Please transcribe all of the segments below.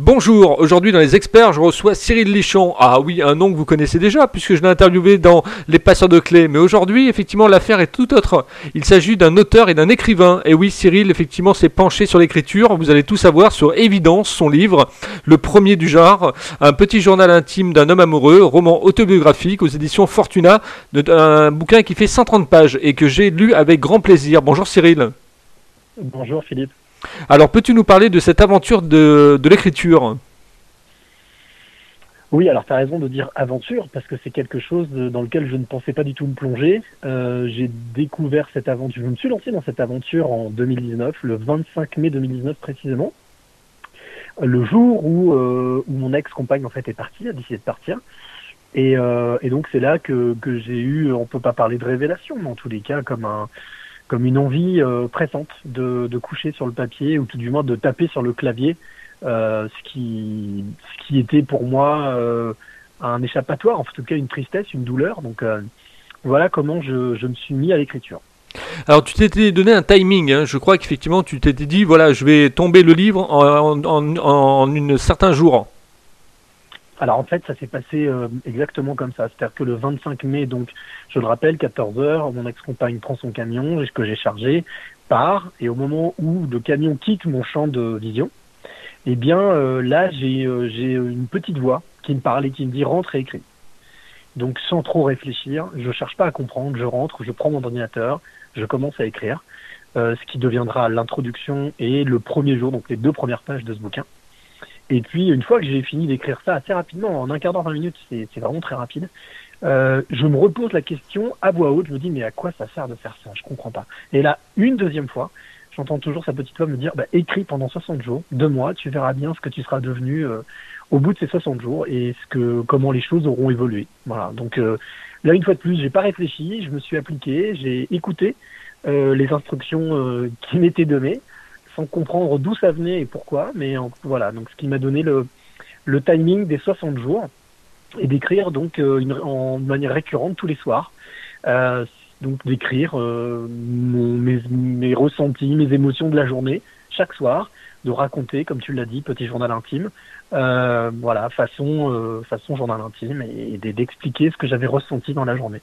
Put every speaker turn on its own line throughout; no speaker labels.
Bonjour, aujourd'hui dans les experts, je reçois Cyril Lichon. Ah oui, un nom que vous connaissez déjà puisque je l'ai interviewé dans Les passeurs de clés. Mais aujourd'hui, effectivement, l'affaire est tout autre. Il s'agit d'un auteur et d'un écrivain. Et oui, Cyril, effectivement, s'est penché sur l'écriture. Vous allez tout savoir sur Évidence, son livre, le premier du genre, un petit journal intime d'un homme amoureux, roman autobiographique aux éditions Fortuna, un bouquin qui fait 130 pages et que j'ai lu avec grand plaisir. Bonjour Cyril.
Bonjour Philippe.
Alors, peux-tu nous parler de cette aventure de, l'écriture?
Oui, alors tu as raison de dire aventure, parce que c'est quelque chose dans lequel je ne pensais pas du tout me plonger. Euh, j'ai découvert cette aventure, je me suis lancé dans cette aventure en 2019, le 25 mai 2019 précisément, le jour où, euh, où mon ex-compagne en fait est partie, a décidé de partir. Et, euh, et donc c'est là que, que j'ai eu, on peut pas parler de révélation, mais en tous les cas comme un, comme une envie euh, pressante de, de, coucher sur le papier ou tout du moins de taper sur le clavier, euh, ce, qui, ce qui était pour moi euh, un échappatoire, en tout cas une tristesse, une douleur. Donc voilà comment je, je me suis mis à l'écriture.
Alors tu t'étais donné un timing, hein. je crois qu'effectivement tu t'étais dit voilà je vais tomber le livre en, en, en un certain jour.
Alors en fait, ça s'est passé euh, exactement comme ça. C'est-à-dire que le 25 mai, donc, je le rappelle, 14 heures, mon ex-compagne prend son camion que j'ai chargé, part, et au moment où le camion quitte mon champ de vision, eh bien euh, là, j'ai euh, j'ai une petite voix qui me parle et qui me dit rentre et écris. Donc sans trop réfléchir, je cherche pas à comprendre, je rentre, je prends mon ordinateur, je commence à écrire, ce qui deviendra l'introduction et le premier jour, donc les deux premières pages de ce bouquin. Et puis, une fois que j'ai fini d'écrire ça assez rapidement, en un quart d'heure, 20 minutes, c'est vraiment très rapide, euh, je me repose la question à voix haute, je me dis, mais à quoi ça sert de faire ça? Je comprends pas. Et là, une deuxième fois, j'entends toujours sa petite voix me dire, bah, écris pendant 60 jours, deux mois, tu verras bien ce que tu seras devenu euh, au bout de ces 60 jours et ce que, comment les choses auront évolué. Voilà. Donc, euh, là, une fois de plus, j'ai pas réfléchi, je me suis appliqué, j'ai écouté euh, les instructions qui m'étaient données sans comprendre d'où ça venait et pourquoi. Mais voilà, donc ce qui m'a donné le, timing des 60 jours et d'écrire donc euh, en manière récurrente tous les soirs. Euh, donc d'écrire euh, mes, ressentis, mes émotions de la journée chaque soir, de raconter, comme tu l'as dit, petit journal intime, voilà, façon, façon journal intime, et d'expliquer ce que j'avais ressenti dans la journée.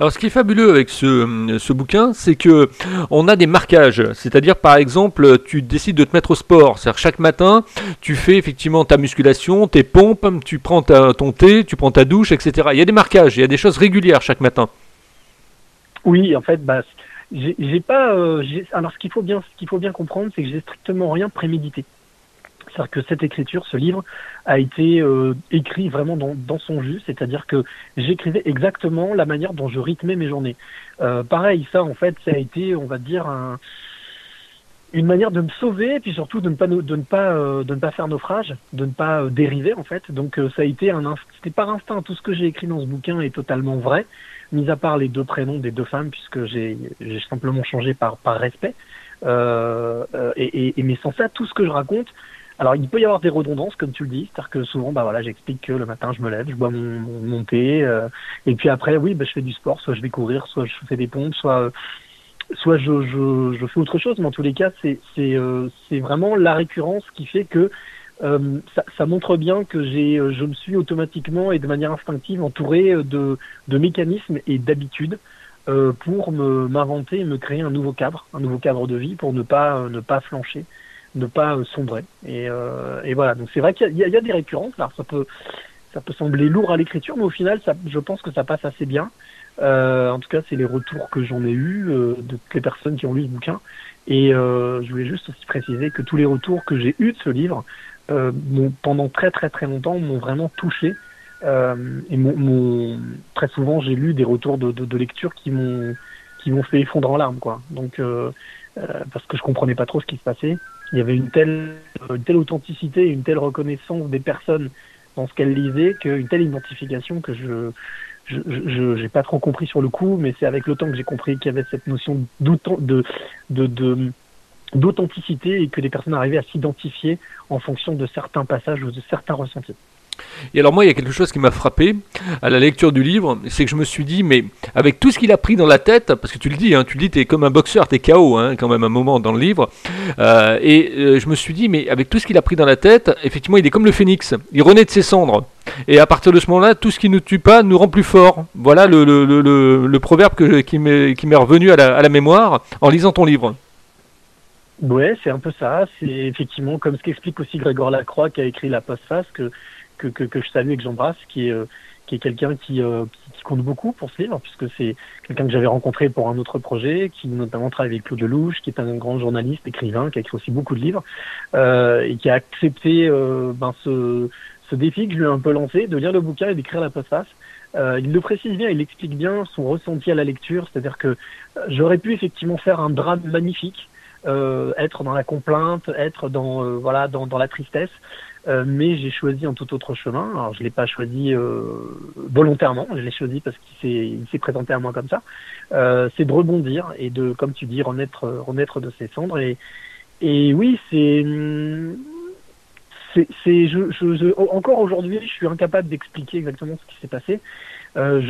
Alors, ce qui est fabuleux avec ce, ce bouquin, c'est que on a des marquages. C'est-à-dire, par exemple, tu décides de te mettre au sport. C'est-à-dire, chaque matin, tu fais effectivement ta musculation, tes pompes, tu prends ta, ton thé, tu prends ta douche, etc. Il y a des marquages, il y a des choses régulières chaque matin.
Oui, en fait, bah, j'ai pas. Euh, alors, ce qu'il faut bien, ce qu'il faut bien comprendre, c'est que j'ai strictement rien prémédité. C'est-à-dire que cette écriture, ce livre, a été euh, écrit vraiment dans, son jus, c'est-à-dire que j'écrivais exactement la manière dont je rythmais mes journées. Euh, pareil, ça, en fait, ça a été, on va dire, un, une manière de me sauver, et puis surtout de ne pas, de ne pas, euh, de ne pas faire naufrage, de ne pas dériver, en fait. Donc, ça a été un, c'était par instinct. Tout ce que j'ai écrit dans ce bouquin est totalement vrai, mis à part les deux prénoms des deux femmes, puisque j'ai, simplement changé par, respect. Et mais sans ça, tout ce que je raconte, alors, il peut y avoir des redondances, comme tu le dis, c'est-à-dire que souvent, bah voilà, j'explique que le matin, je me lève, je bois mon, thé, euh, et puis après, oui, bah, je fais du sport, soit je vais courir, soit je fais des pompes, soit soit je, je, je fais autre chose, mais en tous les cas, c'est c'est euh, vraiment la récurrence qui fait que euh, ça, ça, montre bien que j'ai, euh, je me suis automatiquement et de manière instinctive entouré de, de mécanismes et d'habitudes euh, pour me, m'inventer et me créer un nouveau cadre, un nouveau cadre de vie pour ne pas, ne pas flancher ne pas euh, sombrer. Et, euh, et voilà, donc c'est vrai qu'il y, y, a des récurrences. Alors ça peut, ça peut sembler lourd à l'écriture, mais au final, ça, je pense que ça passe assez bien. Euh, en tout cas, c'est les retours que j'en ai eu euh, de toutes les personnes qui ont lu ce bouquin. Et euh, je voulais juste aussi préciser que tous les retours que j'ai eus de ce livre, euh, pendant très très très longtemps, m'ont vraiment touché. et mon, très souvent, j'ai lu des retours de, de, de lecture qui m'ont qui m'ont fait effondrer en larmes, quoi. Donc, parce que je comprenais pas trop ce qui se passait il y avait une telle, une telle authenticité, une telle reconnaissance des personnes dans ce qu'elles lisaient, qu'une telle identification que je je n'ai pas trop compris sur le coup, mais c'est avec le temps que j'ai compris qu'il y avait cette notion de de d'authenticité et que les personnes arrivaient à s'identifier en fonction de certains passages ou de certains ressentis.
Et alors moi, il y a quelque chose qui m'a frappé à la lecture du livre, c'est que je me suis dit, mais avec tout ce qu'il a pris dans la tête, parce que tu le dis, hein, tu le dis, t'es comme un boxeur, t'es KO hein, quand même un moment dans le livre, euh, et euh, je me suis dit, mais avec tout ce qu'il a pris dans la tête, effectivement, il est comme le phénix, il renaît de ses cendres. Et à partir de ce moment-là, tout ce qui ne tue pas nous rend plus fort. Voilà le, proverbe qui m'est revenu à la, à la mémoire en lisant ton livre.
Ouais, c'est un peu ça. C'est effectivement comme ce qu'explique aussi Grégoire Lacroix qui a écrit La Postface que que, que, je salue et que j'embrasse, qui est, euh, qui est quelqu'un qui, euh, qui, compte beaucoup pour ce livre, puisque c'est quelqu'un que j'avais rencontré pour un autre projet, qui notamment travaille avec Claude Lelouch, qui est un grand journaliste, écrivain, qui a écrit aussi beaucoup de livres, euh, et qui a accepté ben, ce, ce défi que je lui ai un peu lancé, de lire le bouquin et d'écrire la postface. Euh, il le précise bien, il explique bien son ressenti à la lecture, c'est-à-dire que j'aurais pu effectivement faire un drame magnifique, être dans la complainte, être dans voilà dans, dans la tristesse, euh, mais j'ai choisi un tout autre chemin. Alors je l'ai pas choisi euh, volontairement, je l'ai choisi parce qu'il s'est présenté à moi comme ça. Euh, c'est de rebondir et de, comme tu dis, renaître, renaître de ses cendres. Et, et oui, c'est, c'est, je, je, je, encore aujourd'hui, je suis incapable d'expliquer exactement ce qui s'est passé. Euh,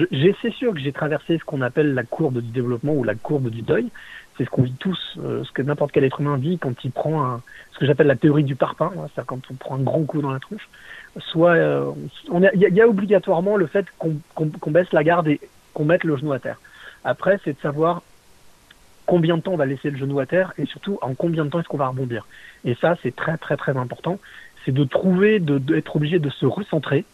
c'est sûr que j'ai traversé ce qu'on appelle la courbe du développement ou la courbe du deuil. C'est ce qu'on vit tous, euh, ce que n'importe quel être humain vit quand il prend ce que j'appelle la théorie du parpaing, hein, c'est-à-dire quand on prend un grand coup dans la tronche. Soit, euh, il y, a obligatoirement le fait qu'on qu baisse la garde et qu'on mette le genou à terre. Après, c'est de savoir combien de temps on va laisser le genou à terre et surtout en combien de temps est-ce qu'on va rebondir. Et ça, c'est très très très important. C'est de trouver, d'être obligé de se recentrer,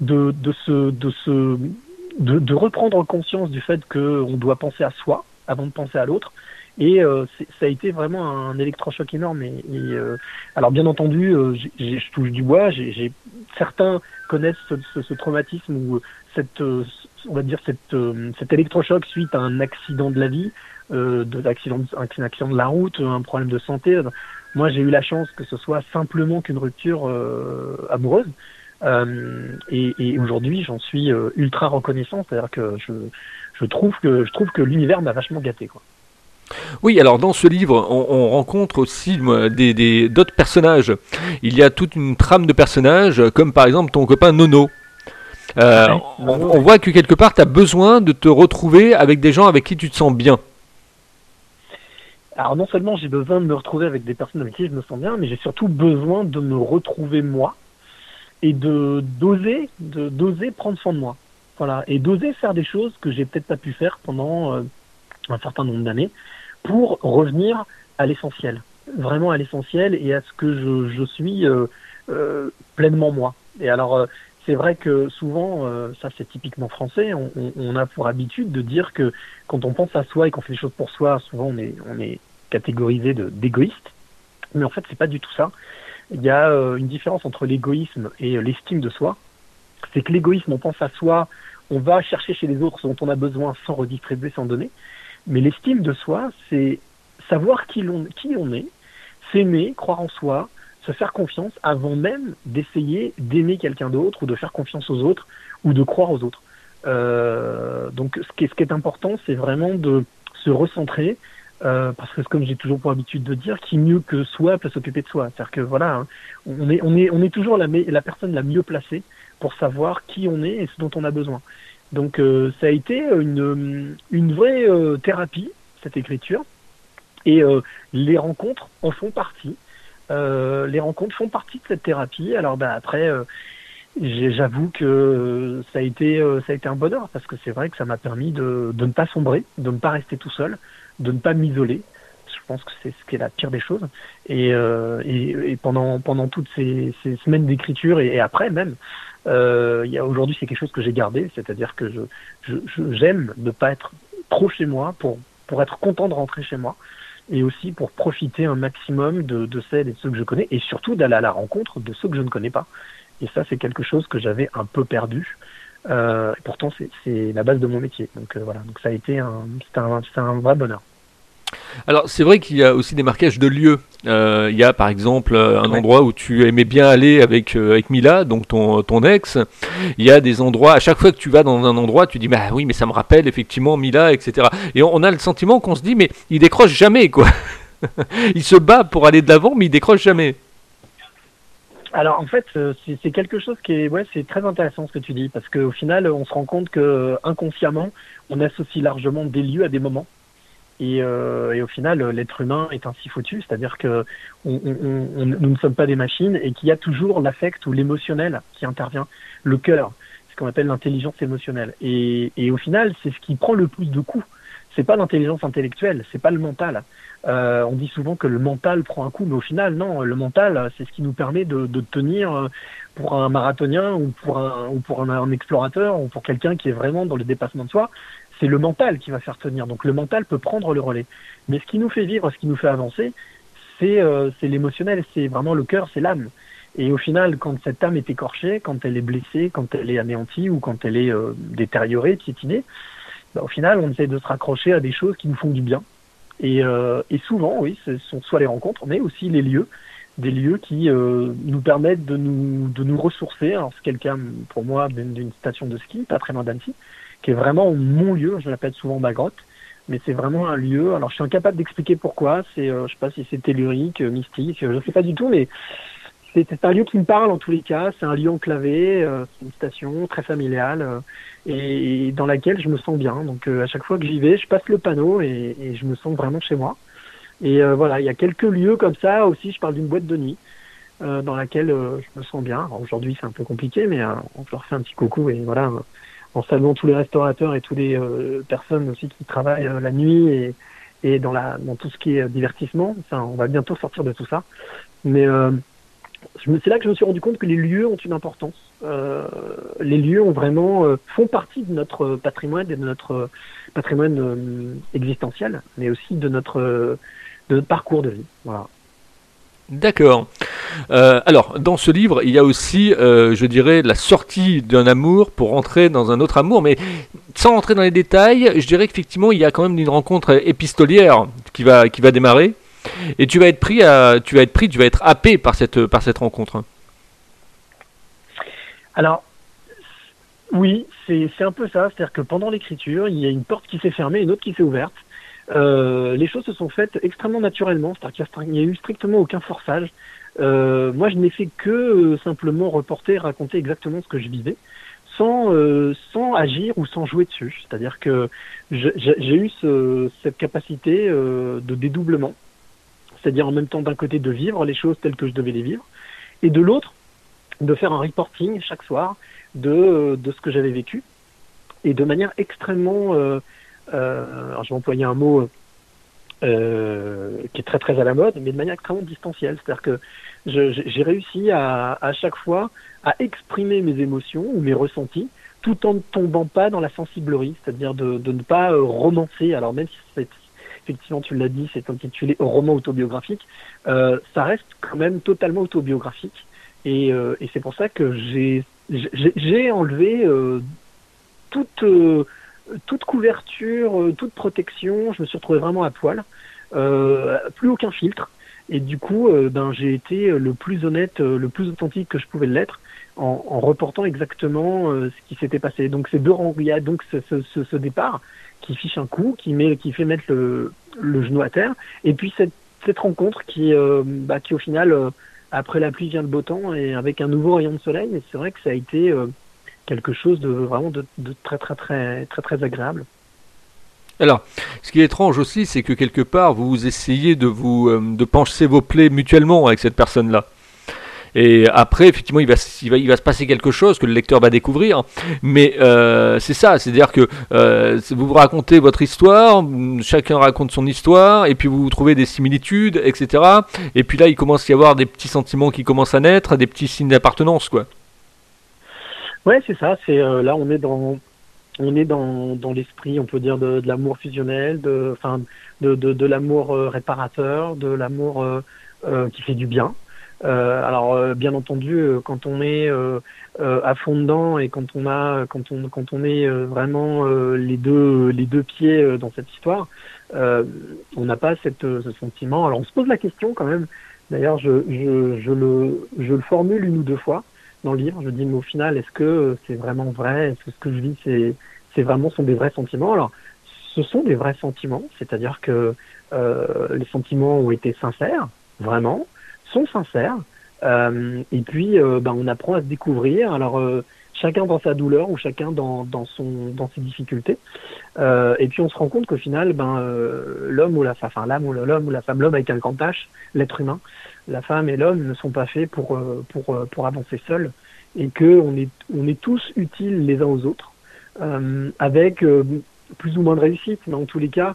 de, se, de reprendre conscience du fait qu'on doit penser à soi avant de penser à l'autre. Et euh, ça a été vraiment un électrochoc énorme. Et, euh, alors bien entendu, euh, je touche du bois. j'ai certains connaissent ce, ce, ce, traumatisme ou cette, euh, on va dire cette, euh, cet électrochoc suite à un accident de la vie, euh, de l'accident, un accident de la route, un problème de santé. Moi, j'ai eu la chance que ce soit simplement qu'une rupture amoureuse. Euh, et, et aujourd'hui, j'en suis euh, ultra reconnaissant. C'est-à-dire que je, je trouve que je trouve que l'univers m'a vachement gâté, quoi.
Oui, alors dans ce livre, on, on rencontre aussi des, des, d'autres personnages. Il y a toute une trame de personnages, comme par exemple ton copain Nono. Euh, ouais, on, on, voit que quelque part, tu as besoin de te retrouver avec des gens avec qui tu te sens bien.
Alors non seulement j'ai besoin de me retrouver avec des personnes avec qui je me sens bien, mais j'ai surtout besoin de me retrouver moi et de d'oser de d'oser prendre soin de moi voilà et d'oser faire des choses que j'ai peut-être pas pu faire pendant euh, un certain nombre d'années pour revenir à l'essentiel vraiment à l'essentiel et à ce que je, je suis euh, euh, pleinement moi et alors c'est vrai que souvent, ça c'est typiquement français, on, on, a pour habitude de dire que quand on pense à soi et qu'on fait des choses pour soi, souvent on est, on est catégorisé d'égoïste. Mais en fait, c'est pas du tout ça il y a une différence entre l'égoïsme et l'estime de soi. C'est que l'égoïsme, on pense à soi, on va chercher chez les autres ce dont on a besoin sans redistribuer, sans donner. Mais l'estime de soi, c'est savoir qui, on, est, s'aimer, croire en soi, se faire confiance avant même d'essayer d'aimer quelqu'un d'autre ou de faire confiance aux autres ou de croire aux autres. Euh, donc ce qui est, important, c'est vraiment de se recentrer, euh, parce que comme j'ai toujours pour habitude de dire, qui mieux que soi peut s'occuper de soi. C'est-à-dire que voilà, hein, on est toujours la personne la mieux placée pour savoir qui on est et ce dont on a besoin. Donc euh, ça a été une une vraie euh, thérapie cette écriture et euh, les rencontres en font partie. Euh, les rencontres font partie de cette thérapie. Alors ben après j'avoue que ça a été ça a été un bonheur parce que c'est vrai que ça m'a permis de, de ne pas sombrer, de ne pas rester tout seul, de ne pas m'isoler. Je pense que c'est ce qui est la pire des choses. Et, euh, et, et pendant, pendant toutes ces, ces semaines d'écriture et, après même, euh, aujourd'hui c'est quelque chose que j'ai gardé, c'est-à-dire que je, je, j'aime ne pas être trop chez moi pour, être content de rentrer chez moi et aussi pour profiter un maximum de, celles et de ceux que je connais et surtout d'aller à la rencontre de ceux que je ne connais pas. Et ça, c'est quelque chose que j'avais un peu perdu. Euh, et pourtant, c'est la base de mon métier. Donc euh, voilà, donc ça a été un, un, un vrai bonheur.
Alors c'est vrai qu'il y a aussi des marquages de lieux. Euh, il y a par exemple un ouais. endroit où tu aimais bien aller avec euh, avec Mila, donc ton ton ex. Il y a des endroits à chaque fois que tu vas dans un endroit, tu dis bah oui mais ça me rappelle effectivement Mila, etc. Et on, on a le sentiment qu'on se dit mais il décroche jamais quoi. il se bat pour aller de l'avant mais il décroche jamais.
Alors en fait, c'est quelque chose qui est, ouais, c'est très intéressant ce que tu dis parce qu'au final, on se rend compte que inconsciemment, on associe largement des lieux à des moments. Et, euh, et, au final, l'être humain est ainsi foutu, c'est-à-dire que nous ne sommes pas des machines et qu'il y a toujours l'affect ou l'émotionnel qui intervient, le cœur, ce qu'on appelle l'intelligence émotionnelle. Et, au final, c'est ce qui prend le plus de coups. C'est pas l'intelligence intellectuelle, c'est pas le mental. Euh, on dit souvent que le mental prend un coup, mais au final, non. Le mental, c'est ce qui nous permet de, tenir pour un marathonien ou pour un, ou pour un, un explorateur ou pour quelqu'un qui est vraiment dans le dépassement de soi c'est le mental qui va faire tenir. Donc le mental peut prendre le relais. Mais ce qui nous fait vivre, ce qui nous fait avancer, c'est euh, l'émotionnel, c'est vraiment le cœur, c'est l'âme. Et au final, quand cette âme est écorchée, quand elle est blessée, quand elle est anéantie ou quand elle est euh, détériorée, piétinée, bah, au final, on essaie de se raccrocher à des choses qui nous font du bien. Et, euh, et souvent, oui, ce sont soit les rencontres, mais aussi les lieux, des lieux qui euh, nous permettent de nous, de nous ressourcer. Alors c'est quelqu'un, pour moi, d'une station de ski, pas très loin d'Annecy, qui est vraiment mon lieu. Je l'appelle souvent ma grotte, mais c'est vraiment un lieu. Alors, je suis incapable d'expliquer pourquoi. C'est, euh, je sais pas si c'est tellurique, euh, mystique, je ne sais pas du tout, mais c'est un lieu qui me parle en tous les cas. C'est un lieu enclavé, euh, une station très familiale euh, et, dans laquelle je me sens bien. Donc, à chaque fois que j'y vais, je passe le panneau et, et, je me sens vraiment chez moi. Et voilà, il y a quelques lieux comme ça aussi. Je parle d'une boîte de nuit. dans laquelle je me sens bien. Aujourd'hui, c'est un peu compliqué, mais on leur fait un petit coucou et voilà, en saluant tous les restaurateurs et toutes les euh, personnes aussi qui travaillent euh, la nuit et, et dans, la, dans tout ce qui est divertissement. Enfin, on va bientôt sortir de tout ça. Mais euh, c'est là que je me suis rendu compte que les lieux ont une importance. Euh, les lieux ont vraiment font partie de notre patrimoine et de notre patrimoine existentiel, mais aussi de notre de notre parcours de vie. Voilà.
D'accord. Euh, alors, dans ce livre, il y a aussi, euh, je dirais, la sortie d'un amour pour entrer dans un autre amour, mais sans rentrer dans les détails, je dirais qu'effectivement, il y a quand même une rencontre épistolière qui va, qui va démarrer, et tu vas être pris, à, tu vas être pris, tu vas être happé par cette, par cette rencontre.
Alors, oui, c'est un peu ça, c'est-à-dire que pendant l'écriture, il y a une porte qui s'est fermée, une autre qui s'est ouverte. Euh, les choses se sont faites extrêmement naturellement, c'est-à-dire qu'il n'y a eu strictement aucun forçage. Euh, moi, je n'ai fait que euh, simplement reporter, raconter exactement ce que je vivais, sans, euh, sans agir ou sans jouer dessus. C'est-à-dire que j'ai eu ce, cette capacité euh, de dédoublement, c'est-à-dire en même temps d'un côté de vivre les choses telles que je devais les vivre, et de l'autre de faire un reporting chaque soir de, de ce que j'avais vécu, et de manière extrêmement... Euh, alors je vais employer un mot euh, qui est très très à la mode, mais de manière extrêmement distancielle. C'est-à-dire que j'ai réussi à, à chaque fois à exprimer mes émotions ou mes ressentis tout en ne tombant pas dans la sensiblerie, c'est-à-dire de, de, ne pas euh, romancer. Alors même si c'est effectivement tu l'as dit, c'est intitulé roman autobiographique, euh, ça reste quand même totalement autobiographique. Et, c'est pour ça que j'ai j'ai enlevé euh, toute toute couverture, euh, toute protection, je me suis retrouvé vraiment à poil, euh, plus aucun filtre. Et du coup, euh, ben, j'ai été le plus honnête, le plus authentique que je pouvais l'être en, en, reportant exactement ce qui s'était passé. Donc c'est deux a donc ce, ce, ce, départ qui fiche un coup, qui, met, qui fait mettre le, genou à terre, et puis cette, cette rencontre qui, bah, qui au final, après la pluie vient le beau temps, et avec un nouveau rayon de soleil, et c'est vrai que ça a été quelque chose de vraiment de, très très très très très agréable.
Alors, ce qui est étrange aussi, c'est que quelque part, vous essayez de vous euh, de pencher vos plaies mutuellement avec cette personne-là. Et après, effectivement, il va, il, va, il va se passer quelque chose que le lecteur va découvrir. Mais euh, c'est ça, c'est-à-dire que euh, vous vous racontez votre histoire, chacun raconte son histoire, et puis vous trouvez des similitudes, etc. Et puis là, il commence à y avoir des petits sentiments qui commencent à naître, des petits signes d'appartenance, quoi.
Ouais, c'est ça. C'est euh, là, on est dans, on est dans, dans l'esprit, on peut dire de, de l'amour fusionnel, de, enfin, de, de, de l'amour euh, réparateur, de l'amour euh, euh, qui fait du bien. Euh, alors, bien entendu, quand on est à fond dedans et quand on a, quand on, quand on est vraiment les deux, les deux pieds dans cette histoire, on n'a pas cette, ce sentiment. Alors, on se pose la question quand même. D'ailleurs, je, je, je le, je le formule une ou deux fois dans le livre. Je dis, mais au final, est-ce que c'est vraiment vrai? Est-ce que ce que je vis, c'est, c'est vraiment sont des vrais sentiments? Alors, ce sont des vrais sentiments, c'est-à-dire que euh, les sentiments ont été sincères, vraiment, sont sincères. et puis, ben, on apprend à se découvrir. Alors, chacun dans sa douleur ou chacun dans, dans, son, dans ses difficultés. et puis, on se rend compte qu'au final, ben, l'homme ou la femme, enfin, l'âme ou l'homme ou la femme, l'homme avec un grand H, l'être humain, la femme et l'homme ne sont pas faits pour, pour, pour avancer seuls et qu'on est, on est tous utiles les uns aux autres, avec plus ou moins de réussite, mais en tous les cas,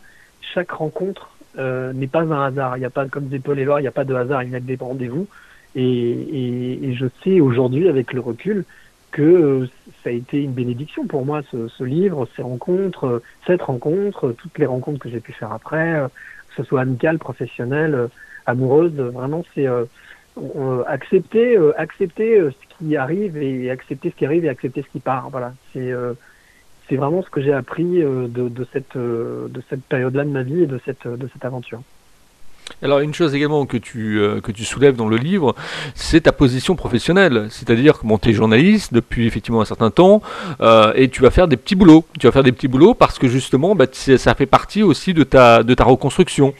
chaque rencontre euh, n'est pas un hasard. Il n'y a pas, comme disait Paul Éluard, il n'y a pas de hasard, il y a des rendez-vous. Et, je sais aujourd'hui, avec le recul, que euh, ça a été une bénédiction pour moi, ce, livre, ces rencontres, euh, cette rencontre, toutes les rencontres que j'ai pu faire après, que ce soit amicales, professionnelles, amoureuses. Vraiment, c'est accepter, accepter ce qui arrive et accepter ce qui arrive et accepter ce qui part. Voilà, c'est vraiment ce que j'ai appris euh, de, de, cette, euh, de cette période-là de ma vie et de cette, de cette aventure.
Alors une chose également que tu, euh, que tu soulèves dans le livre, c'est ta position professionnelle. C'est-à-dire que tu es journaliste depuis effectivement un certain temps euh, et tu vas faire des petits boulots. Tu vas faire des petits boulots parce que justement bah, ça fait partie aussi de ta, de ta reconstruction.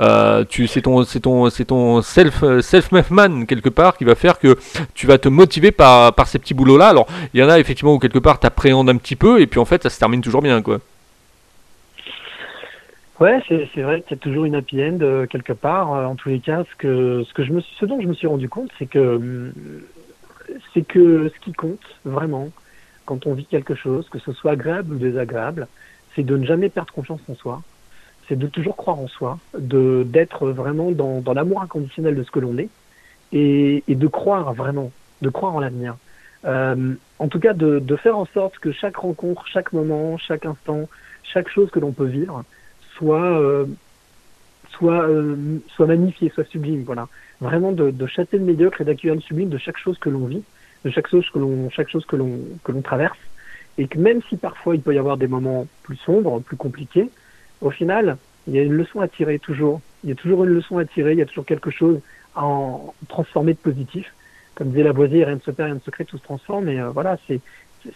Euh, c'est ton, ton, ton self, self man quelque part qui va faire que tu vas te motiver par, par ces petits boulots-là. Alors il y en a effectivement où quelque part tu appréhendes un petit peu et puis en fait ça se termine toujours bien. quoi.
Ouais, c'est vrai qu'il y a toujours une happy end euh, quelque part. Euh, en tous les cas, ce que ce que je me ce dont je me suis rendu compte, c'est que hum, c'est que ce qui compte vraiment quand on vit quelque chose, que ce soit agréable ou désagréable, c'est de ne jamais perdre confiance en soi, c'est de toujours croire en soi, de d'être vraiment dans, dans l'amour inconditionnel de ce que l'on est et, et, de croire vraiment, de croire en l'avenir. Euh, en tout cas, de, de faire en sorte que chaque rencontre, chaque moment, chaque instant, chaque chose que l'on peut vivre, soit euh, soit euh, soit magnifié, soit sublime. Voilà, vraiment de, de chasser le médiocre et d'accueillir le sublime de chaque chose que l'on vit, de chaque chose que l'on chaque chose que l'on que l'on traverse, et que même si parfois il peut y avoir des moments plus sombres, plus compliqués, au final il y a une leçon à tirer toujours. Il y a toujours une leçon à tirer, il y a toujours quelque chose à en transformer de positif. Comme disait Lavoisier, rien ne se perd, rien ne se crée, tout se transforme. Et euh, voilà, c'est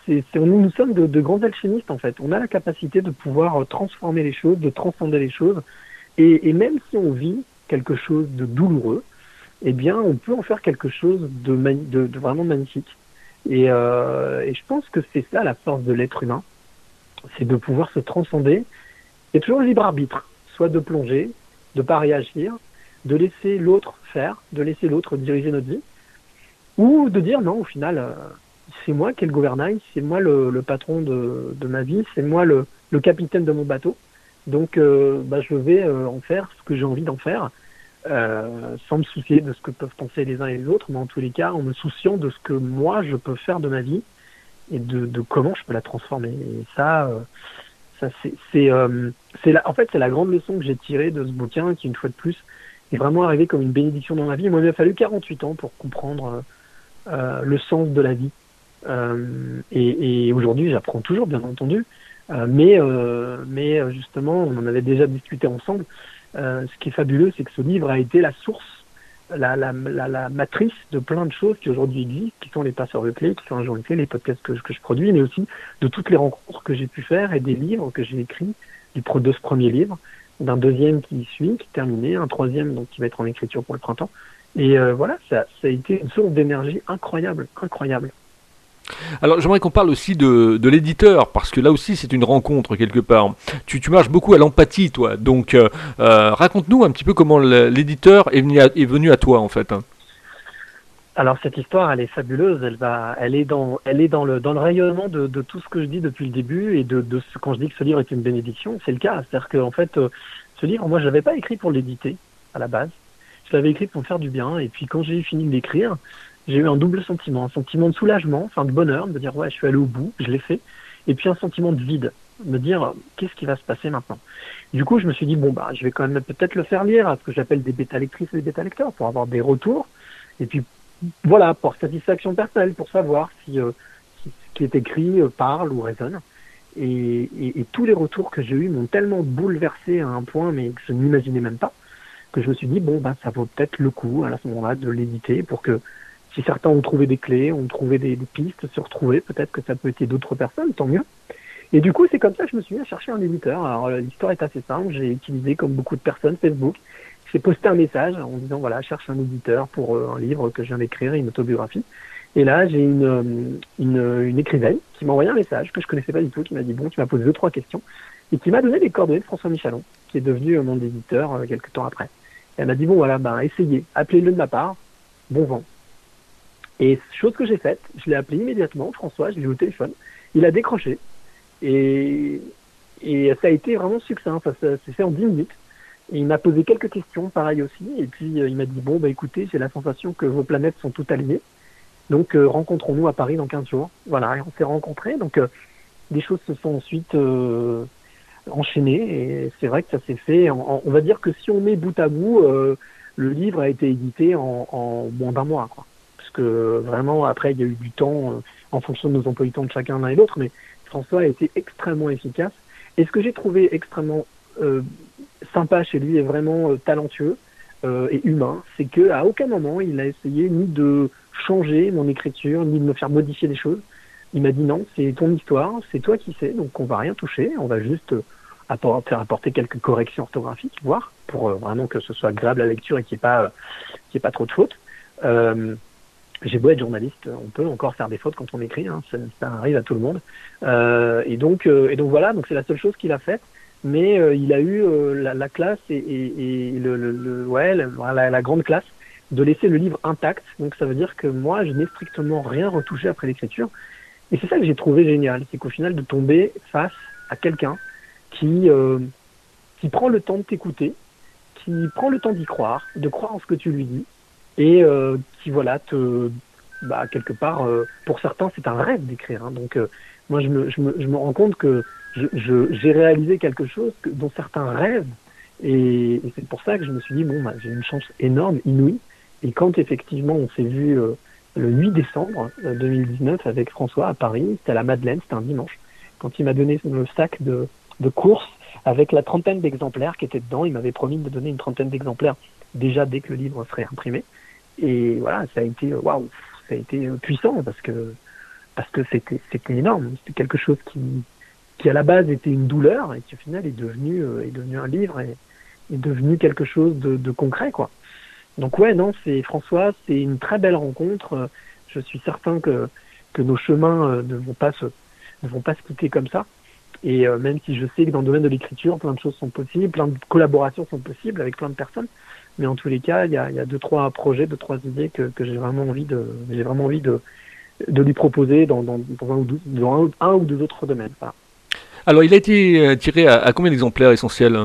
c'est, nous, sommes de, grands alchimistes en fait. On a la capacité de pouvoir euh, transformer les choses, de transcender les choses. Et, et, même si on vit quelque chose de douloureux, eh bien, on peut en faire quelque chose de, vraiment magnifique. Et, euh, et, je pense que c'est ça la force de l'être humain, c'est de pouvoir se transcender. A toujours le libre arbitre, soit de plonger, de pas réagir, de laisser l'autre faire, de laisser l'autre diriger notre vie, ou de dire non, au final. Euh, c'est moi qui ai le gouvernail, c'est moi le, patron de, ma vie, c'est moi le, capitaine de mon bateau. Donc, euh, bah, je vais euh, en faire ce que j'ai envie d'en faire, euh, sans me soucier de ce que peuvent penser les uns et les autres, mais en tous les cas, en me souciant de ce que moi je peux faire de ma vie et de, comment je peux la transformer. Et ça, c'est, en fait, c'est la grande leçon que j'ai tirée de ce bouquin, qui une fois de plus est vraiment arrivé comme une bénédiction dans ma vie. Moi, il m'a fallu 48 ans pour comprendre le sens de la vie. Euh, et, et aujourd'hui, j'apprends toujours, bien entendu. Euh, mais, euh, mais justement, on en avait déjà discuté ensemble. ce qui est fabuleux, c'est que ce livre a été la source la, la, la, la, matrice de plein de choses qui aujourd'hui existent, qui sont les passeurs de clés, qui sont les clés, les podcasts que, que, je produis, mais aussi de toutes les rencontres que j'ai pu faire et des livres que j'ai écrits, du de ce premier livre, d'un deuxième qui suit, qui est terminé, un troisième donc qui va être en écriture pour le printemps. Et voilà, ça, ça a été une source d'énergie incroyable, incroyable.
Alors j'aimerais qu'on parle aussi de, de l'éditeur, parce que là aussi c'est une rencontre quelque part. Tu, tu marches beaucoup à l'empathie, toi. Donc euh, euh, raconte-nous un petit peu comment l'éditeur est, venu à, est venu à toi en fait.
Alors cette histoire, elle est fabuleuse. Elle va, elle est dans, elle est dans le dans le rayonnement de, de tout ce que je dis depuis le début et de, de ce, quand je dis que ce livre est une bénédiction, c'est le cas. C'est-à-dire qu'en fait, euh, ce livre, moi, je l'avais pas écrit pour l'éditer à la base. Je l'avais écrit pour me faire du bien. Et puis quand j'ai fini de l'écrire, j'ai eu un double sentiment, un sentiment de soulagement, enfin de bonheur, de me dire ouais, je suis allé au bout, je l'ai fait, et puis un sentiment de vide, de me dire qu'est-ce qui va se passer maintenant? Du coup, je me suis dit bon bah, je vais quand même peut-être le faire lire à ce que j'appelle des bêta lectrices et des bêta lecteurs pour avoir des retours, et puis voilà pour satisfaction personnelle, pour savoir si, euh, ce qui est écrit euh, parle ou résonne. Et, et, et, tous les retours que j'ai eus m'ont tellement bouleversé à un point, mais que je n'imaginais même pas, que je me suis dit bon bah ça vaut peut-être le coup à ce moment-là de l'éditer pour que si certains ont trouvé des clés, ont trouvé des, pistes, se retrouver, peut-être que ça peut être d'autres personnes, tant mieux. Et du coup, c'est comme ça que je me suis mis à chercher un éditeur. Alors, l'histoire est assez simple. J'ai utilisé, comme beaucoup de personnes, Facebook. j'ai posté un message en disant voilà, cherche un éditeur pour un livre que je viens d'écrire, une autobiographie. Et là, j'ai une, une, une, écrivaine qui m'a envoyé un message que je connaissais pas du tout, qui m'a dit bon, tu m'as posé deux trois questions et qui m'a donné les coordonnées de François Michalon, qui est devenu mon éditeur quelques temps après. Et elle m'a dit bon voilà, ben essayez, appelez-le de ma part, bon vent. Et chose que j'ai faite, je l'ai appelé immédiatement, François, je l'ai eu au téléphone, il a décroché et, et ça a été vraiment succinct, ça s'est fait en 10 minutes. Et il m'a posé quelques questions, pareil aussi, et puis euh, il m'a dit bon bah écoutez, j'ai la sensation que vos planètes sont toutes alignées, donc euh, rencontrons-nous à Paris dans 15 jours. Voilà, et on s'est rencontrés, donc euh, des choses se sont ensuite enchaînées, et c'est vrai que ça s'est fait. on va dire que si on met bout à bout, le livre a été édité en, en moins d'un mois, quoi. Que vraiment après il y a eu du temps en fonction de nos emplois du temps de chacun l'un et l'autre, mais François a été extrêmement efficace. Et ce que j'ai trouvé extrêmement euh, sympa chez lui et vraiment euh, talentueux euh, et humain, c'est que à aucun moment il a essayé ni de changer mon écriture, ni de me faire modifier des choses. Il m'a dit non, c'est ton histoire, c'est toi qui sais, donc on va rien toucher, on va juste apporter, apporter quelques corrections orthographiques, voir, pour vraiment que ce soit agréable à la lecture et qu'il n'y qu'il ait pas trop de fautes. J'ai beau être journaliste, on peut encore faire des fautes quand on écrit, hein, ça, arrive à tout le monde. Euh, et donc, et donc voilà, donc c'est la seule chose qu'il a faite mais euh, il a eu euh, la, la, classe et, et le, le, ouais, la, la, grande classe de laisser le livre intact. Donc ça veut dire que moi, je n'ai strictement rien retouché après l'écriture. Et c'est ça que j'ai trouvé génial, c'est qu'au final de tomber face à quelqu'un qui euh, qui prend le temps de t'écouter, qui prend le temps d'y croire, de croire en ce que tu lui dis, et euh, qui voilà te bah quelque part pour certains c'est un rêve d'écrire. Hein. Donc moi je me, je me je me rends compte que j'ai réalisé quelque chose que, dont certains rêvent. Et, c'est pour ça que je me suis dit, bon, bah, j'ai une chance énorme, inouïe. Et quand effectivement on s'est vu euh, le 8 décembre 2019 euh, avec François à Paris, c'était à la Madeleine, c'était un dimanche, quand il m'a donné le sac de, de course avec la trentaine d'exemplaires qui étaient dedans, il m'avait promis de donner une trentaine d'exemplaires déjà dès que le livre serait imprimé. Et voilà, ça a été waouh, ça a été puissant parce que parce que c'était c'était énorme, c'était quelque chose qui qui à la base était une douleur et qui au final est devenu euh, est devenu un livre et est devenu quelque chose de, de concret quoi. Donc ouais non c'est François c'est une très belle rencontre. Je suis certain que que nos chemins euh, ne vont pas se ne vont pas se quitter comme ça. Et euh, même si je sais que dans le domaine de l'écriture, plein de choses sont possibles, plein de collaborations sont possibles avec plein de personnes, mais en tous les cas, il y a, il y a deux trois projets, deux trois idées que, que j'ai vraiment envie de j'ai vraiment envie de de lui proposer dans, dans, dans, un, ou deux, dans un, ou deux autres domaines. Voilà.
Alors, il a été euh, tiré à, combien d'exemplaires essentiels?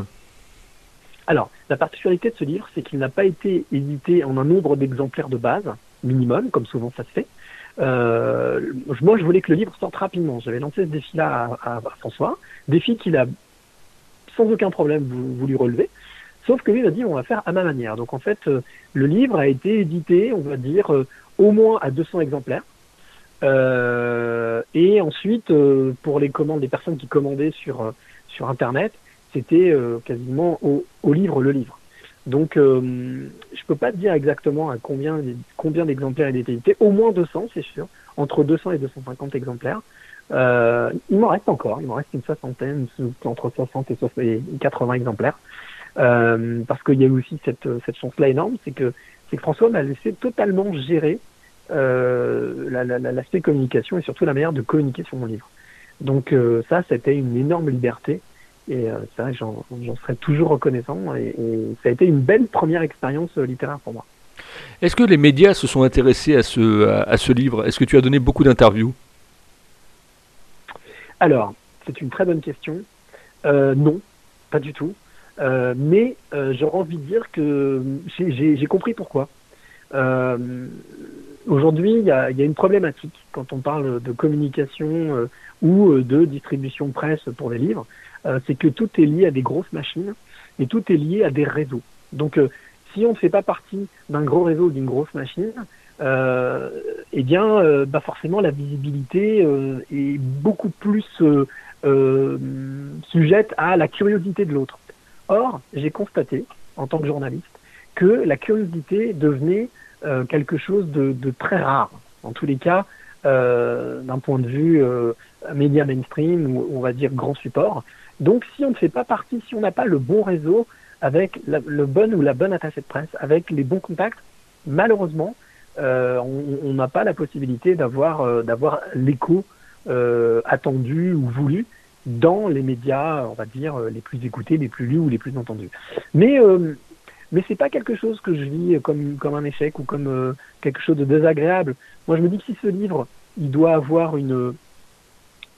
Alors, la particularité de ce livre, c'est qu'il n'a pas été édité en un nombre d'exemplaires de base, minimum, comme souvent ça se fait. Euh, moi, je voulais que le livre sorte rapidement. J'avais lancé ce défi-là à, à, François, défi qu'il a sans aucun problème voulu relever. Sauf que lui, il a dit, on va faire à ma manière. Donc, en fait, euh, le livre a été édité, on va dire, au moins à 200 exemplaires. Euh, et ensuite, euh, pour les commandes des personnes qui commandaient sur euh, sur Internet, c'était quasiment au, au, livre le livre. Donc, je peux pas te dire exactement à combien combien d'exemplaires il était édité. Au moins 200, c'est sûr, entre 200 et 250 exemplaires. Euh, il m'en reste encore, il m'en reste une soixantaine, entre 60 et 80 exemplaires. Euh, parce qu'il y a eu aussi cette, cette chance-là énorme, c'est que, François m'a laissé totalement gérer euh, l'aspect la, communication et surtout la manière de communiquer sur mon livre. Donc euh, ça, c'était une énorme liberté et euh, c'est vrai que j'en serai toujours reconnaissant et, et, ça a été une belle première expérience littéraire pour moi.
Est-ce que les médias se sont intéressés à ce, à, à ce livre? Est-ce que tu as donné beaucoup d'interviews?
Alors, c'est une très bonne question. Euh, non, pas du tout. Euh, mais euh, j'aurais envie de dire que j'ai compris pourquoi. Euh, Aujourd'hui, il y a, y a, une problématique quand on parle de communication euh, ou euh, de distribution presse pour des livres, euh, c'est que tout est lié à des grosses machines et tout est lié à des réseaux. Donc, euh, si on ne fait pas partie d'un gros réseau ou d'une grosse machine, eh bien, bah forcément, la visibilité est beaucoup plus sujette à la curiosité de l'autre. Or, j'ai constaté, en tant que journaliste, que la curiosité devenait euh, quelque chose de, très rare. En tous les cas, euh, d'un point de vue euh, média mainstream ou on va dire grand support. Donc si on ne fait pas partie, si on n'a pas le bon réseau, avec le bon ou la bonne attaché de presse, avec les bons contacts, malheureusement, on n'a pas la possibilité d'avoir l'écho attendu ou voulu dans les médias, on va dire les plus écoutés, les plus lus ou les plus entendus. Mais mais c'est pas quelque chose que je vis comme comme un échec ou comme quelque chose de désagréable. Moi, je me dis que si ce livre, il doit avoir une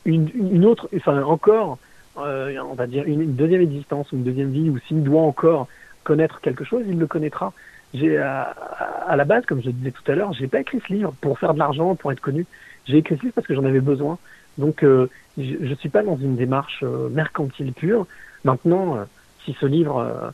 une, autre, enfin encore, on va dire une, deuxième existence ou une deuxième vie, ou s'il doit encore connaître quelque chose, il le connaîtra à, la base, comme je disais tout à l'heure, j'ai pas écrit ce livre pour faire de l'argent, pour être connu. J'ai écrit ce livre parce que j'en avais besoin. Donc, euh, je, je suis pas dans une démarche euh, mercantile pure. Maintenant, euh, si ce livre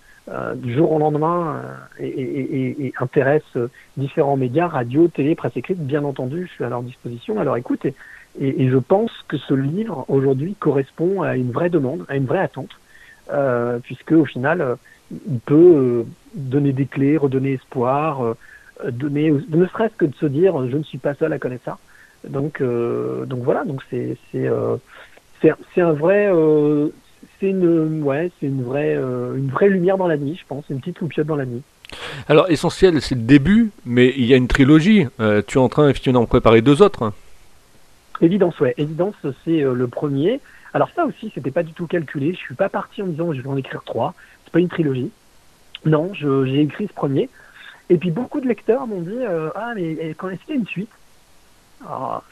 du jour au lendemain et, et, et, intéresse différents médias, radio, télé, presse écrite, bien entendu, je suis à leur disposition. Alors, écoutez, et, je pense que ce livre aujourd'hui correspond à une vraie demande, à une vraie attente, puisque au final il peut euh, donner des clés, redonner espoir, euh, donner, ne serait-ce que de se dire je ne suis pas seul à connaître ça. Donc, euh, donc voilà, donc c'est c'est c'est un vrai c'est une ouais c'est une vraie une vraie lumière dans la nuit, je pense, une petite loupiote dans la nuit.
Alors essentiel, c'est le début, mais il y a une trilogie. tu es en train effectivement d'en préparer deux autres.
Évidence, ouais. Évidence, c'est le premier. Alors ça aussi, c'était pas du tout calculé. Je suis pas parti en disant je vais en écrire trois pas une trilogie. Non, j'ai écrit ce premier. Et puis beaucoup de lecteurs m'ont dit euh, Ah, mais quand est-ce qu'il y a une suite?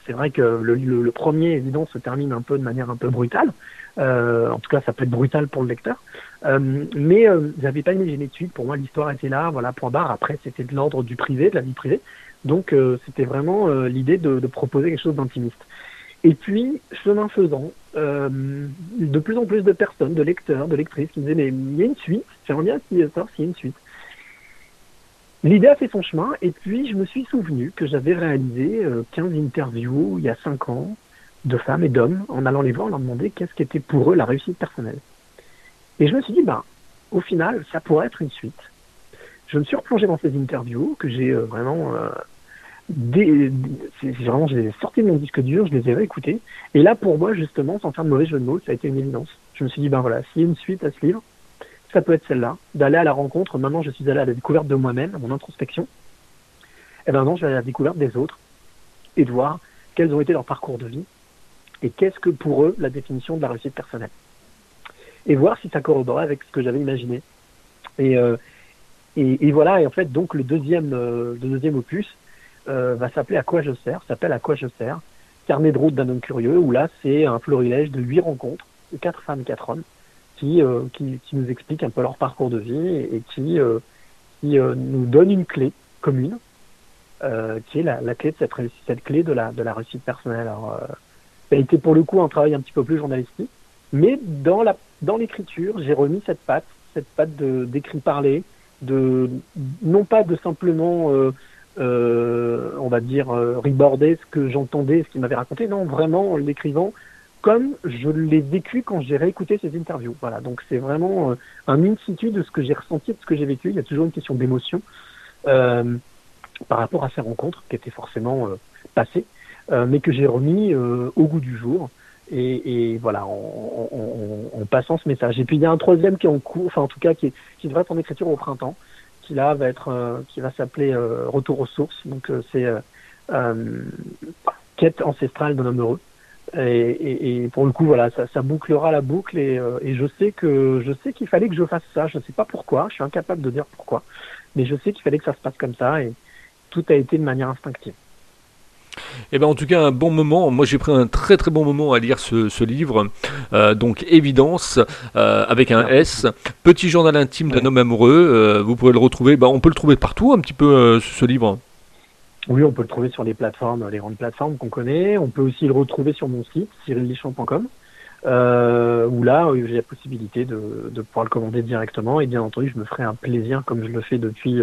C'est vrai que le, le, premier, évidemment, se termine un peu de manière un peu brutale. Euh, en tout cas, ça peut être brutal pour le lecteur. Euh, mais euh, j'avais pas imaginé de suite. Pour moi, l'histoire était là, voilà, point barre. Après, c'était de l'ordre du privé, de la vie privée. Donc, euh, c'était vraiment l'idée de, de, proposer quelque chose d'intimiste. Et puis, chemin faisant, euh, de plus en plus de personnes, de lecteurs, de lectrices qui me disaient mais il y a une suite, j'aimerais bien savoir s'il y a une suite. L'idée a fait son chemin et puis je me suis souvenu que j'avais réalisé 15 euh, interviews il y a 5 ans de femmes et d'hommes en allant les voir, leur demander qu'est-ce qu'était pour eux la réussite personnelle. Et je me suis dit, ben, au final, ça pourrait être une suite. Je me suis replongé dans ces interviews que j'ai euh, vraiment des, vraiment, j'ai sorti de mon disque dur, je les ai réécoutés. Et là, pour moi, justement, sans faire de mauvais jeu de mots, ça a été une évidence. Je me suis dit, ben voilà, s'il y a une suite à ce livre, ça peut être celle-là, d'aller à la rencontre. Maintenant, je suis allé à la découverte de moi-même, à mon introspection. Et ben non, je vais à la découverte des autres et de voir quels ont été leurs parcours de vie et qu'est-ce que pour eux la définition de la réussite personnelle. Et voir si ça corroborait avec ce que j'avais imaginé. Et, euh, et, voilà, et en fait, donc le deuxième, euh, le deuxième opus, euh, va s'appeler À quoi je sers, s'appelle À quoi je sers, carnet de route d'un homme curieux, où là c'est un florilège de huit rencontres, quatre femmes, quatre hommes, qui, euh, qui, qui, nous expliquent un peu leur parcours de vie et, qui, euh, qui nous donnent une clé commune, qui est la, la, clé de cette, cette clé de la, de la réussite personnelle. Alors, ça a été pour le coup un travail un petit peu plus journalistique, mais dans la dans l'écriture, j'ai remis cette patte, cette patte de d'écrit parlé, de non pas de simplement euh, euh, on va dire, euh, ce que j'entendais, ce qu'il m'avait raconté. Non, vraiment en l'écrivant comme je l'ai vécu quand j'ai réécouté ces interviews. Voilà, donc c'est vraiment euh, un in situ de ce que j'ai ressenti, de ce que j'ai vécu. Il y a toujours une question d'émotion euh, par rapport à ces rencontres qui étaient forcément passées, mais que j'ai remis au goût du jour. Et, et voilà, en, en, en, passant ce message. Et puis il y a un troisième qui est en cours, enfin en tout cas qui, qui devrait être en écriture au printemps, qui là va être euh, qui va s'appeler euh, Retour aux sources. Donc euh, c'est quête ancestrale d'un homme heureux. Et, pour le coup, voilà, ça, bouclera la boucle et, et, je sais que je sais qu'il fallait que je fasse ça. Je ne sais pas pourquoi, je suis incapable de dire pourquoi, mais je sais qu'il fallait que ça se passe comme ça et tout a été de manière instinctive.
Eh ben, en tout cas, un bon moment. Moi, j'ai pris un très très bon moment à lire ce, livre. Euh, donc, Évidence, euh, avec un S. Petit journal intime d'un homme amoureux. Euh, vous pouvez le retrouver. Ben, on peut le trouver partout, un petit peu, ce livre.
Oui, on peut le trouver sur les plateformes, les grandes plateformes qu'on connaît. On peut aussi le retrouver sur mon site, cyrillichamp.com. où là, j'ai la possibilité de, de, pouvoir le commander directement. Et bien entendu, je me ferai un plaisir, comme je le fais depuis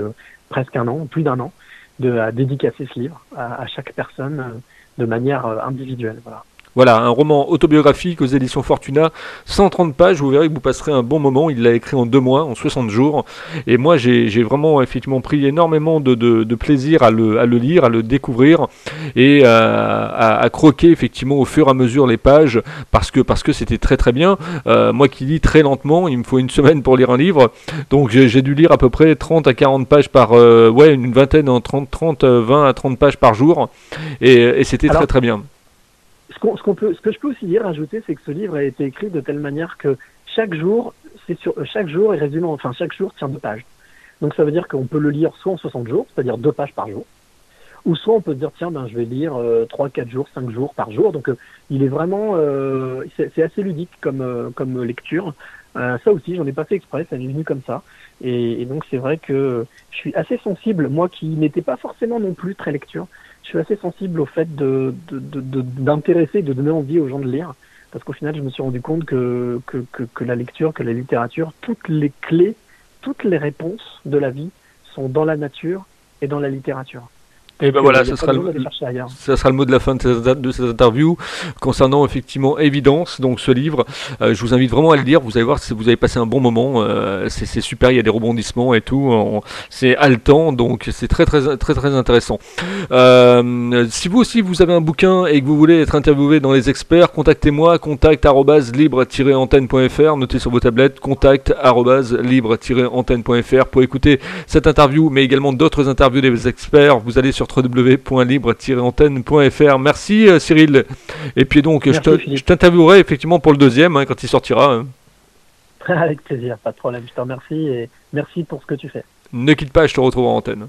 presque un an, plus d'un an, de à dédicacer ce livre à, chaque personne euh, de manière euh, individuelle. Voilà.
Voilà, un roman autobiographique aux éditions Fortuna, 130 pages, vous verrez que vous passerez un bon moment. Il l'a écrit en deux mois, en 60 jours. Et moi, j'ai vraiment effectivement pris énormément de, plaisir à le, à le, lire, à le découvrir et à, croquer effectivement au fur et à mesure les pages parce que parce que c'était très très bien. Euh, moi qui lis très lentement, il me faut une semaine pour lire un livre. Donc j'ai dû lire à peu près 30 à 40 pages par... Euh, ouais, une vingtaine, en 30, 30, 20 à 30 pages par jour. Et, c'était très très bien.
Ce, qu'on peut, ce que je peux aussi dire, ajouter, c'est que ce livre a été écrit de telle manière que chaque jour, c'est sur, chaque jour est résumé, enfin chaque jour tient deux pages. Donc ça veut dire qu'on peut le lire soit en 60 jours, c'est-à-dire deux pages par jour, ou soit on peut dire tiens ben je vais lire euh, trois, 4 jours, 5 jours par jour. Donc euh, il est vraiment euh, c'est assez ludique comme comme lecture. ça aussi j'en ai pas fait exprès, ça m'est venu comme ça. Et, donc c'est vrai que je suis assez sensible, moi qui n'étais pas forcément non plus très lecture, je suis assez sensible au fait d'intéresser, de, de, donner envie aux gens de lire. Parce qu'au final, je me suis rendu compte que la lecture, que la littérature, toutes les clés, toutes les réponses de la vie sont dans la nature et dans la littérature.
Et ben voilà, ce sera, le, ça sera le mot de la fin de cette, interview concernant effectivement Évidence, donc ce livre. Euh, je vous invite vraiment à le lire, vous allez voir, vous avez passé un bon moment, euh, c'est super, il y a des rebondissements et tout, c'est haletant, donc c'est très très très très intéressant. Euh, si vous aussi vous avez un bouquin et que vous voulez être interviewé dans les experts, contactez-moi, contact libre-antenne.fr, notez sur vos tablettes, contact libre-antenne.fr pour écouter cette interview, mais également d'autres interviews des experts. Vous allez sur www.libre-antenne.fr. Merci euh, Cyril. Et puis donc, je t'interviewerai effectivement pour le deuxième hein, quand il sortira. Hein.
Avec plaisir, pas de problème. Je te remercie et merci pour ce que tu fais.
Ne quitte pas, je te retrouve en antenne.